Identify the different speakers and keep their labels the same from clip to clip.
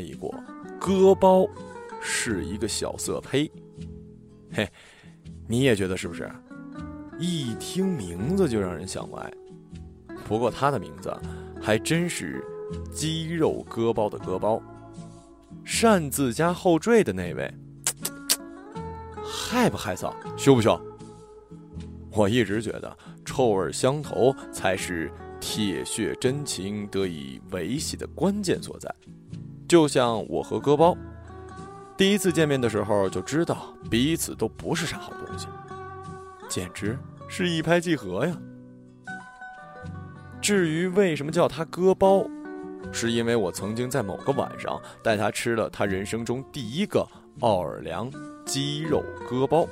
Speaker 1: 我从没怀疑过，割包是一个小色胚。嘿，你也觉得是不是？一听名字就让人想歪。不过他的名字还真是肌肉割包的割包，擅自加后缀的那位，害不害臊？羞不羞？我一直觉得臭味相投才是铁血真情得以维系的关键所在。就像我和割包，第一次见面的时候就知道彼此都不是啥好东西，简直是一拍即合呀。至于为什么叫他割包，是因为我曾经在某个晚上带他吃了他人生中第一个奥尔良鸡肉割包。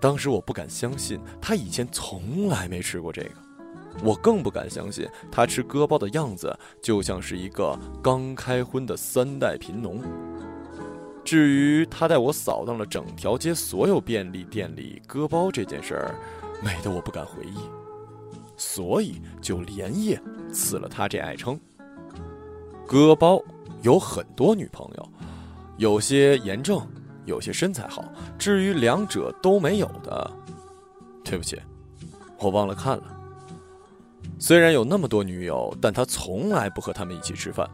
Speaker 1: 当时我不敢相信他以前从来没吃过这个，我更不敢相信他吃割包的样子就像是一个刚开荤的三代贫农。至于他带我扫荡了整条街所有便利店里割包这件事儿，美得我不敢回忆。所以就连夜赐了他这爱称。割包有很多女朋友，有些严正，有些身材好。至于两者都没有的，对不起，我忘了看了。虽然有那么多女友，但他从来不和他们一起吃饭，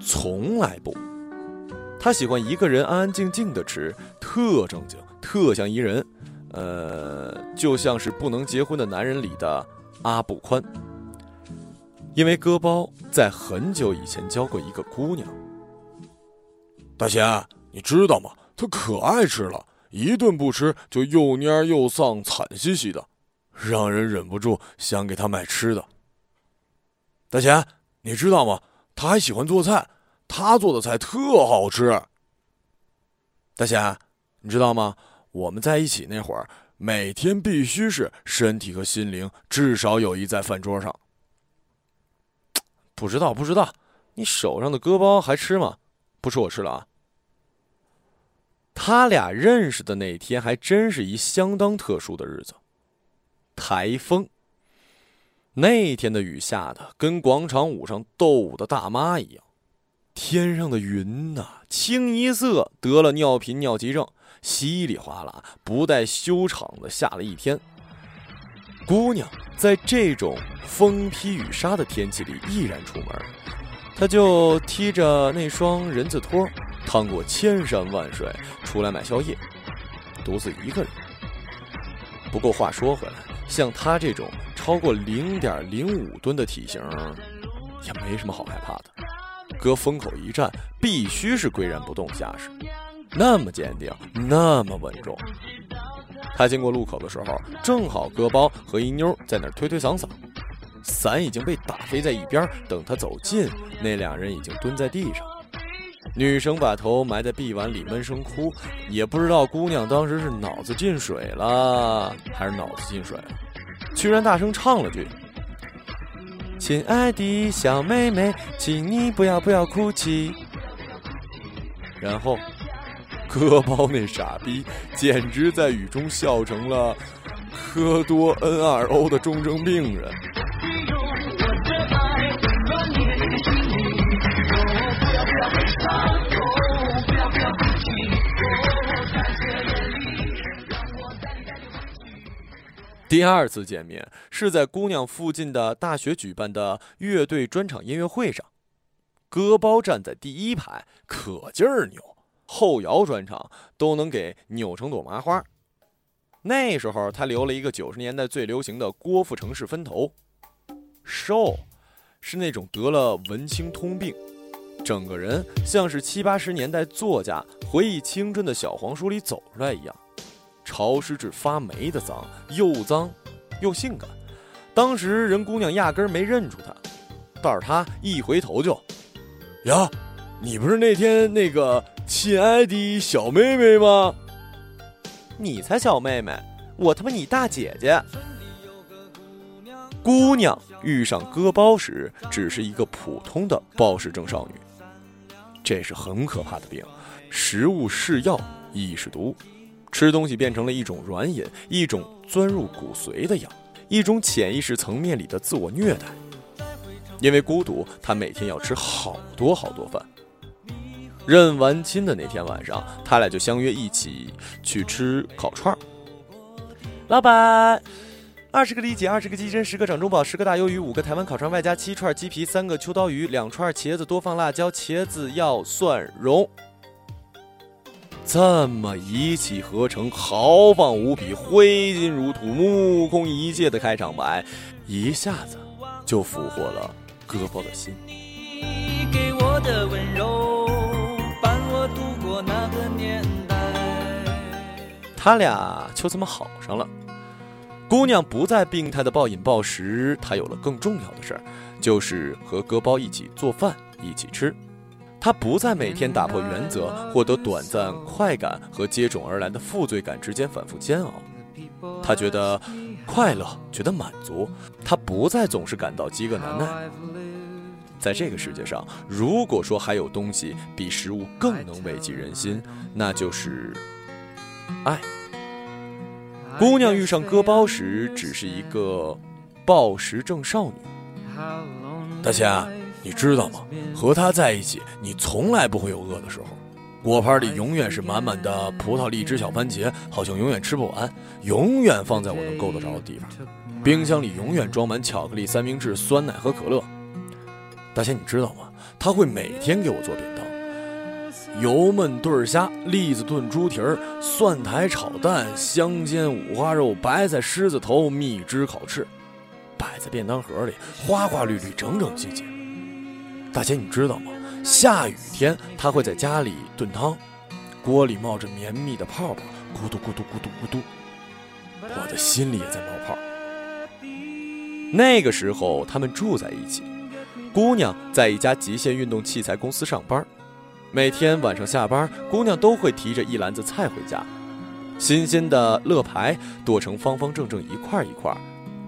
Speaker 1: 从来不。他喜欢一个人安安静静的吃，特正经，特像一人，呃，就像是不能结婚的男人里的。阿布宽，因为割包在很久以前教过一个姑娘。
Speaker 2: 大贤，你知道吗？他可爱吃了，一顿不吃就又蔫又丧，惨兮兮的，让人忍不住想给他买吃的。大贤，你知道吗？他还喜欢做菜，他做的菜特好吃。
Speaker 1: 大贤，你知道吗？我们在一起那会儿。每天必须是身体和心灵至少有一在饭桌上。不知道，不知道，你手上的割包还吃吗？不吃我吃了啊。他俩认识的那天还真是一相当特殊的日子，台风。那天的雨下的跟广场舞上斗舞的大妈一样，天上的云呐，清一色得了尿频尿急症。稀里哗啦，不带修场的下了一天。姑娘在这种风披雨纱的天气里毅然出门，她就踢着那双人字拖，趟过千山万水出来买宵夜，独自一个人。不过话说回来，像他这种超过零点零五吨的体型，也没什么好害怕的。搁风口一站，必须是岿然不动的架势。那么坚定，那么稳重。他经过路口的时候，正好割包和一妞在那儿推推搡搡，伞已经被打飞在一边。等他走近，那两人已经蹲在地上。女生把头埋在臂弯里闷声哭，也不知道姑娘当时是脑子进水了，还是脑子进水了，居然大声唱了句：“亲爱的小妹妹，请你不要不要哭泣。”然后。割包那傻逼，简直在雨中笑成了科多 N2O 的重症病人。第二次见面是在姑娘附近的大学举办的乐队专场音乐会上，割包站在第一排，可劲儿扭。后摇专场都能给扭成朵麻花。那时候他留了一个九十年代最流行的郭富城式分头，瘦，是那种得了文青通病，整个人像是七八十年代作家回忆青春的小黄书里走出来一样，潮湿至发霉的脏，又脏又性感。当时人姑娘压根儿没认出他，但是他一回头就，
Speaker 2: 呀，你不是那天那个。亲爱的小妹妹吗？
Speaker 1: 你才小妹妹，我他妈你大姐姐。姑娘遇上割包时，只是一个普通的暴食症少女。这是很可怕的病，食物是药，亦是毒。吃东西变成了一种软饮，一种钻入骨髓的药，一种潜意识层面里的自我虐待。因为孤独，他每天要吃好多好多饭。认完亲的那天晚上，他俩就相约一起去吃烤串。老板，二十个里脊，二十个鸡胗，十个掌中宝，十个大鱿鱼，五个台湾烤串，外加七串鸡皮，三个秋刀鱼，两串茄子，多放辣椒，茄子要蒜蓉。这么一气呵成、豪放无比、挥金如土、目空一切的开场白，一下子就俘获了哥包的心。给我的温柔，伴我度过那个年代。他俩就这么好上了。姑娘不再病态的暴饮暴食，她有了更重要的事儿，就是和哥包一起做饭，一起吃。他不再每天打破原则，获得短暂快感和接踵而来的负罪感之间反复煎熬。他觉得快乐，觉得满足。他不再总是感到饥饿难耐。在这个世界上，如果说还有东西比食物更能慰藉人心，那就是爱。姑娘遇上割包时，只是一个暴食症少女。
Speaker 2: 大侠。你知道吗？和他在一起，你从来不会有饿的时候。果盘里永远是满满的葡萄、荔枝、小番茄，好像永远吃不完，永远放在我能够得着的地方。冰箱里永远装满巧克力、三明治、酸奶和可乐。大仙，你知道吗？他会每天给我做便当：油焖对虾、栗子炖猪蹄儿、蒜苔炒蛋、香煎五花肉、白菜狮子头、蜜汁烤翅，摆在便当盒里，花花绿绿，整整齐齐。大姐，你知道吗？下雨天他会在家里炖汤，锅里冒着绵密的泡泡，咕嘟咕嘟咕嘟咕嘟，我的心里也在冒泡。
Speaker 1: 那个时候他们住在一起，姑娘在一家极限运动器材公司上班，每天晚上下班，姑娘都会提着一篮子菜回家，新鲜的乐牌剁成方方正正一块一块，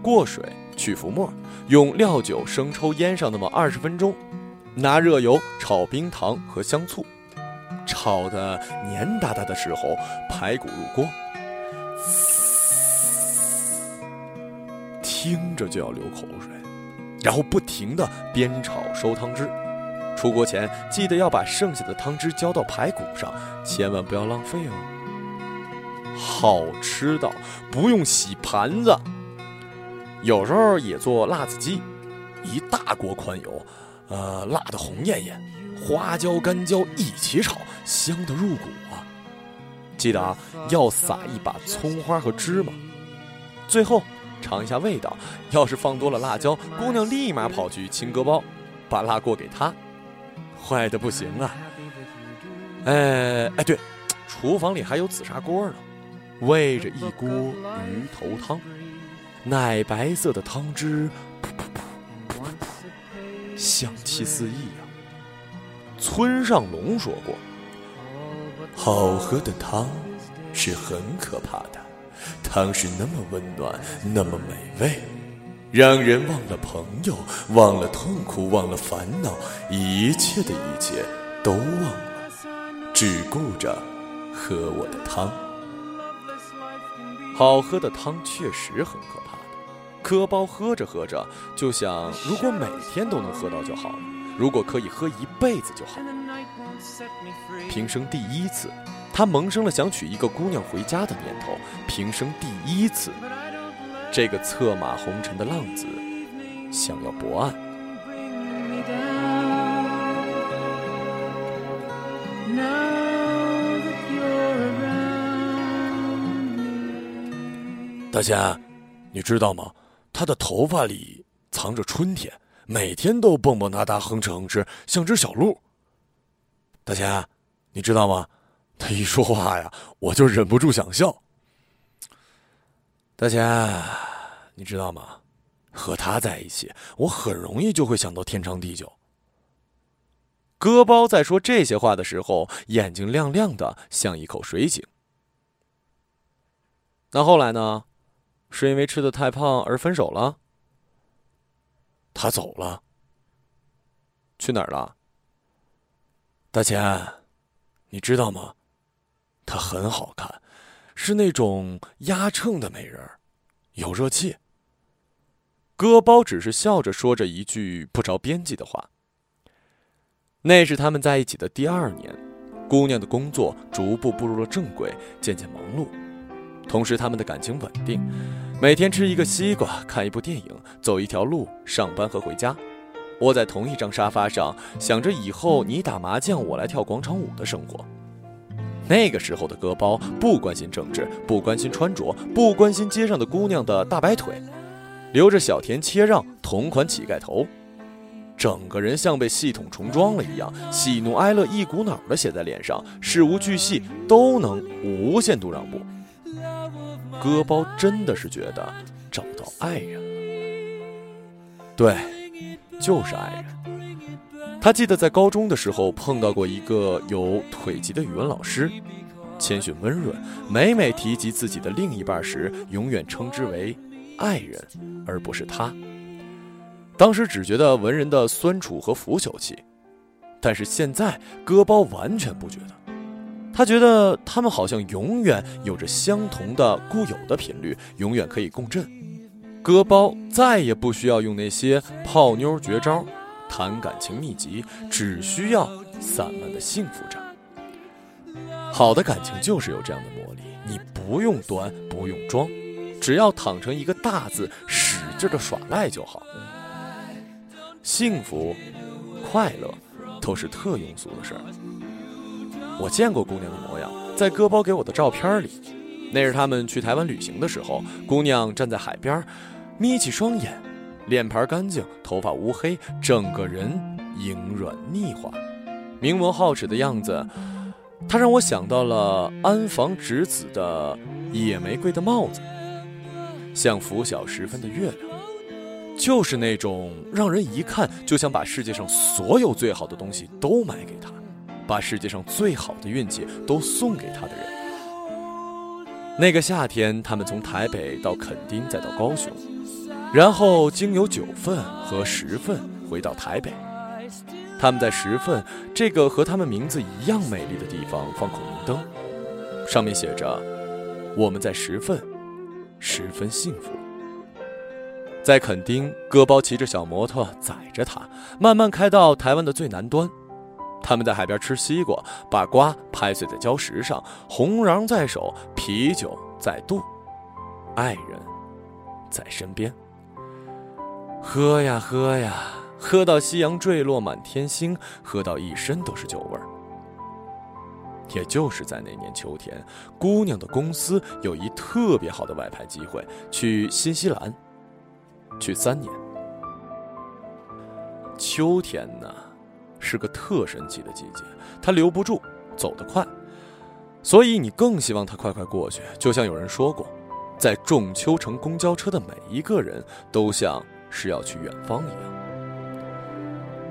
Speaker 1: 过水去浮沫，用料酒生抽腌上那么二十分钟。拿热油炒冰糖和香醋，炒的黏哒哒的时候，排骨入锅，听着就要流口水，然后不停的煸炒收汤汁。出锅前记得要把剩下的汤汁浇到排骨上，千万不要浪费哦。好吃到不用洗盘子。有时候也做辣子鸡，一大锅宽油。呃，辣的红艳艳，花椒、干椒一起炒，香的入骨啊！记得啊，要撒一把葱花和芝麻。最后尝一下味道，要是放多了辣椒，姑娘立马跑去亲哥包，把辣过给他。坏的不行啊！哎哎，对，厨房里还有紫砂锅呢，煨着一锅鱼头汤，奶白色的汤汁噗。香气四溢呀！村上龙说过：“好喝的汤是很可怕的，汤是那么温暖，那么美味，让人忘了朋友，忘了痛苦，忘了烦恼，一切的一切都忘了，只顾着喝我的汤。好喝的汤确实很可怕。”磕包喝着喝着，就想如果每天都能喝到就好了，如果可以喝一辈子就好。平生第一次，他萌生了想娶一个姑娘回家的念头。平生第一次，这个策马红尘的浪子想要博爱。
Speaker 2: 大仙，你知道吗？他的头发里藏着春天，每天都蹦蹦哒哒、哼哧哼哧，像只小鹿。大钱，你知道吗？他一说话呀，我就忍不住想笑。大钱，你知道吗？和他在一起，我很容易就会想到天长地久。
Speaker 1: 哥包在说这些话的时候，眼睛亮亮的，像一口水井。那后来呢？是因为吃的太胖而分手了。
Speaker 2: 他走了，
Speaker 1: 去哪儿了？
Speaker 2: 大钱，你知道吗？她很好看，是那种压秤的美人，有热气。
Speaker 1: 割包只是笑着说着一句不着边际的话。那是他们在一起的第二年，姑娘的工作逐步步入了正轨，渐渐忙碌，同时他们的感情稳定，每天吃一个西瓜，看一部电影，走一条路，上班和回家，窝在同一张沙发上，想着以后你打麻将，我来跳广场舞的生活。那个时候的哥包不关心政治，不关心穿着，不关心街上的姑娘的大白腿，留着小田切让同款乞丐头，整个人像被系统重装了一样，喜怒哀乐一股脑的写在脸上，事无巨细都能无限度让步。哥包真的是觉得找到爱人了，对，就是爱人。他记得在高中的时候碰到过一个有腿疾的语文老师，谦逊温润，每每提及自己的另一半时，永远称之为爱人，而不是他。当时只觉得文人的酸楚和腐朽气，但是现在哥包完全不觉得，他觉得他们好像永远有着相同的固有的频率，永远可以共振。哥包再也不需要用那些泡妞绝招。谈感情秘籍，只需要散漫的幸福着。好的感情就是有这样的魔力，你不用端，不用装，只要躺成一个大字，使劲的耍赖就好。幸福、快乐都是特庸俗的事儿。我见过姑娘的模样，在哥包给我的照片里，那是他们去台湾旅行的时候，姑娘站在海边，眯起双眼。脸盘干净，头发乌黑，整个人莹软腻滑，明眸皓齿的样子，他让我想到了安房直子的野玫瑰的帽子，像拂晓时分的月亮，就是那种让人一看就想把世界上所有最好的东西都买给他，把世界上最好的运气都送给他的人。那个夏天，他们从台北到垦丁，再到高雄。然后经由九份和十份回到台北，他们在十份这个和他们名字一样美丽的地方放孔明灯，上面写着“我们在十份，十分幸福”。在垦丁，哥包骑着小摩托载着他，慢慢开到台湾的最南端。他们在海边吃西瓜，把瓜拍碎在礁石上，红瓤在手，啤酒在肚，爱人在身边。喝呀喝呀，喝到夕阳坠落满天星，喝到一身都是酒味儿。也就是在那年秋天，姑娘的公司有一特别好的外派机会，去新西兰，去三年。秋天呢，是个特神奇的季节，它留不住，走得快，所以你更希望它快快过去。就像有人说过，在仲秋乘公交车的每一个人都像。是要去远方一样。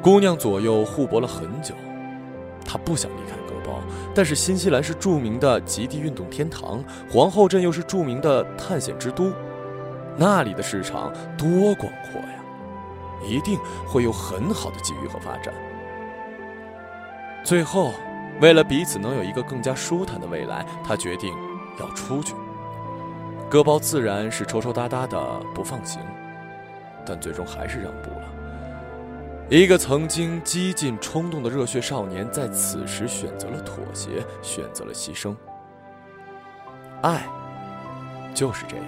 Speaker 1: 姑娘左右互搏了很久，她不想离开哥包，但是新西兰是著名的极地运动天堂，皇后镇又是著名的探险之都，那里的市场多广阔呀，一定会有很好的机遇和发展。最后，为了彼此能有一个更加舒坦的未来，他决定要出去。哥包自然是抽抽搭搭的不放行。但最终还是让步了。一个曾经激进冲动的热血少年，在此时选择了妥协，选择了牺牲。爱就是这样，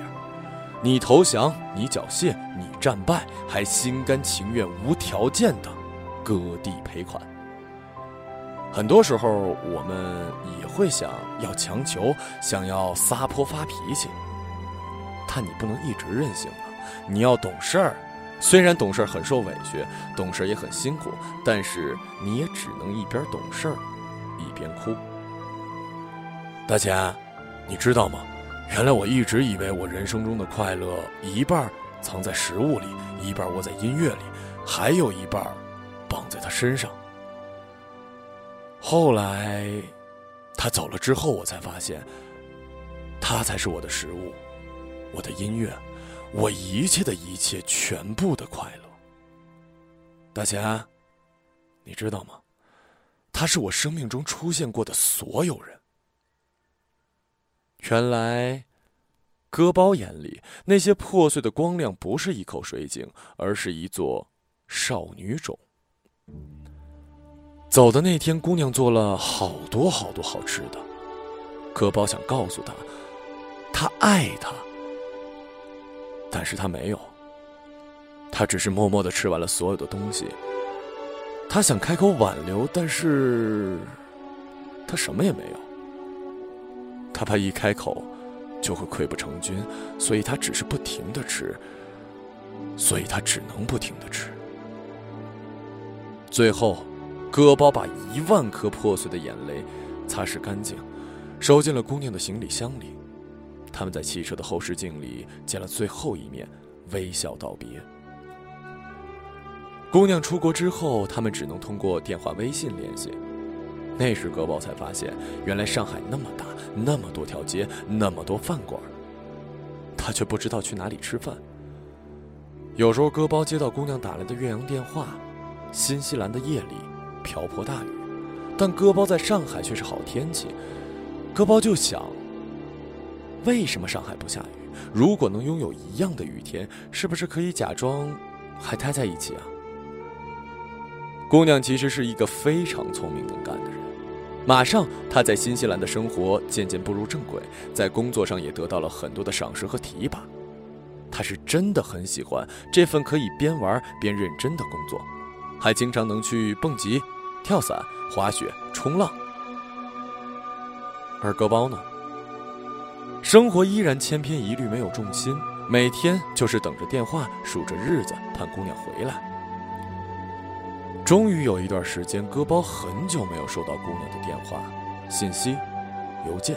Speaker 1: 你投降，你缴械，你战败，还心甘情愿、无条件的割地赔款。很多时候，我们也会想要强求，想要撒泼发脾气，但你不能一直任性啊！你要懂事儿。虽然懂事很受委屈，懂事也很辛苦，但是你也只能一边懂事儿一边哭。大钱，你知道吗？原来我一直以为我人生中的快乐一半藏在食物里，一半窝在音乐里，还有一半绑在他身上。后来他走了之后，我才发现，他才是我的食物，我的音乐。我一切的一切，全部的快乐。大钱，你知道吗？他是我生命中出现过的所有人。原来，戈包眼里那些破碎的光亮不是一口水井，而是一座少女冢。走的那天，姑娘做了好多好多好吃的。戈包想告诉她，他爱她，但是他没有。他只是默默的吃完了所有的东西。他想开口挽留，但是他什么也没有。他怕一开口。就会溃不成军，所以他只是不停的吃，所以他只能不停的吃。最后，戈包把一万颗破碎的眼泪擦拭干净，收进了姑娘的行李箱里。他们在汽车的后视镜里见了最后一面，微笑道别。姑娘出国之后，他们只能通过电话、微信联系。那时，戈包才发现，原来上海那么大，那么多条街，那么多饭馆，他却不知道去哪里吃饭。有时候，戈包接到姑娘打来的岳阳电话，新西兰的夜里瓢泼大雨，但戈包在上海却是好天气。戈包就想，为什么上海不下雨？如果能拥有一样的雨天，是不是可以假装还待在一起啊？姑娘其实是一个非常聪明能干的人。马上，她在新西兰的生活渐渐步入正轨，在工作上也得到了很多的赏识和提拔。她是真的很喜欢这份可以边玩边认真的工作，还经常能去蹦极、跳伞、滑雪、冲浪。而戈包呢，生活依然千篇一律，没有重心，每天就是等着电话，数着日子，盼姑娘回来。终于有一段时间，戈包很久没有收到姑娘的电话、信息、邮件，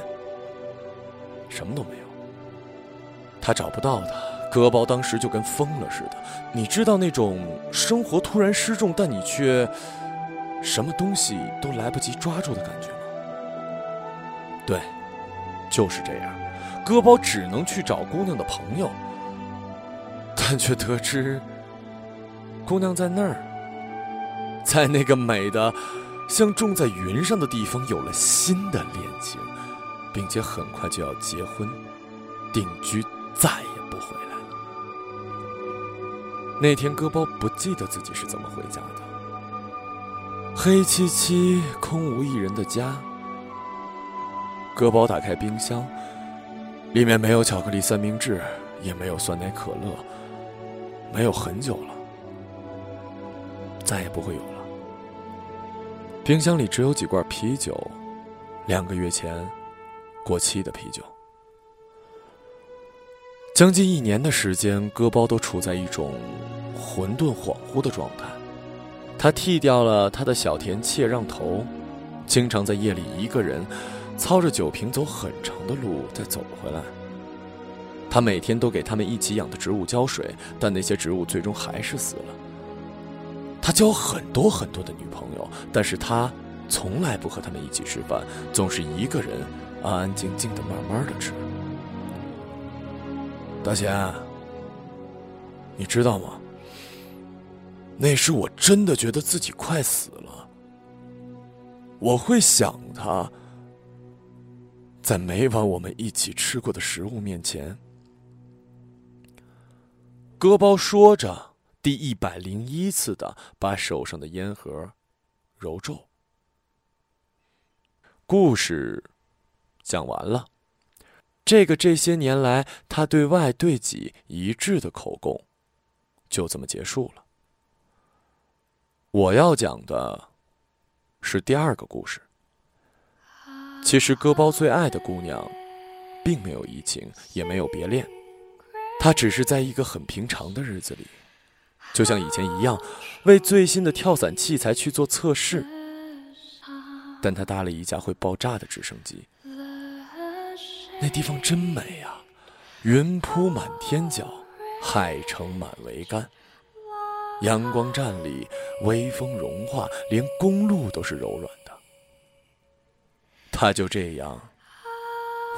Speaker 1: 什么都没有。他找不到她，戈包当时就跟疯了似的。你知道那种生活突然失重，但你却什么东西都来不及抓住的感觉吗？对，就是这样。戈包只能去找姑娘的朋友，但却得知姑娘在那儿。在那个美的像种在云上的地方，有了新的恋情，并且很快就要结婚、定居，再也不回来。那天，戈包不记得自己是怎么回家的。黑漆漆、空无一人的家。戈包打开冰箱，里面没有巧克力三明治，也没有酸奶可乐，没有很久了，再也不会有了。冰箱里只有几罐啤酒，两个月前过期的啤酒。将近一年的时间，戈包都处在一种混沌恍惚的状态。他剃掉了他的小田切让头，经常在夜里一个人操着酒瓶走很长的路再走回来。他每天都给他们一起养的植物浇水，但那些植物最终还是死了。他交很多很多的女朋友，但是他从来不和他们一起吃饭，总是一个人安安静静的慢慢的吃。大贤，你知道吗？那时我真的觉得自己快死了。我会想他，在每晚我们一起吃过的食物面前，割包说着。第一百零一次的把手上的烟盒揉皱。故事讲完了，这个这些年来他对外对己一致的口供，就这么结束了。我要讲的是第二个故事。其实割包最爱的姑娘，并没有移情，也没有别恋，她只是在一个很平常的日子里。就像以前一样，为最新的跳伞器材去做测试。但他搭了一架会爆炸的直升机。那地方真美啊，云铺满天角，海城满桅杆，阳光站立，微风融化，连公路都是柔软的。他就这样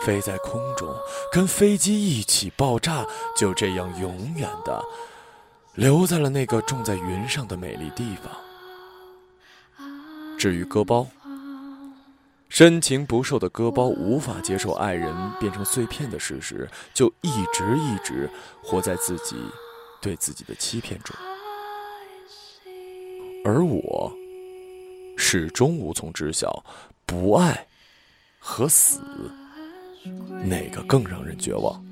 Speaker 1: 飞在空中，跟飞机一起爆炸，就这样永远的。留在了那个种在云上的美丽地方。至于割包，深情不寿的哥包无法接受爱人变成碎片的事实，就一直一直活在自己对自己的欺骗中。而我始终无从知晓，不爱和死哪个更让人绝望。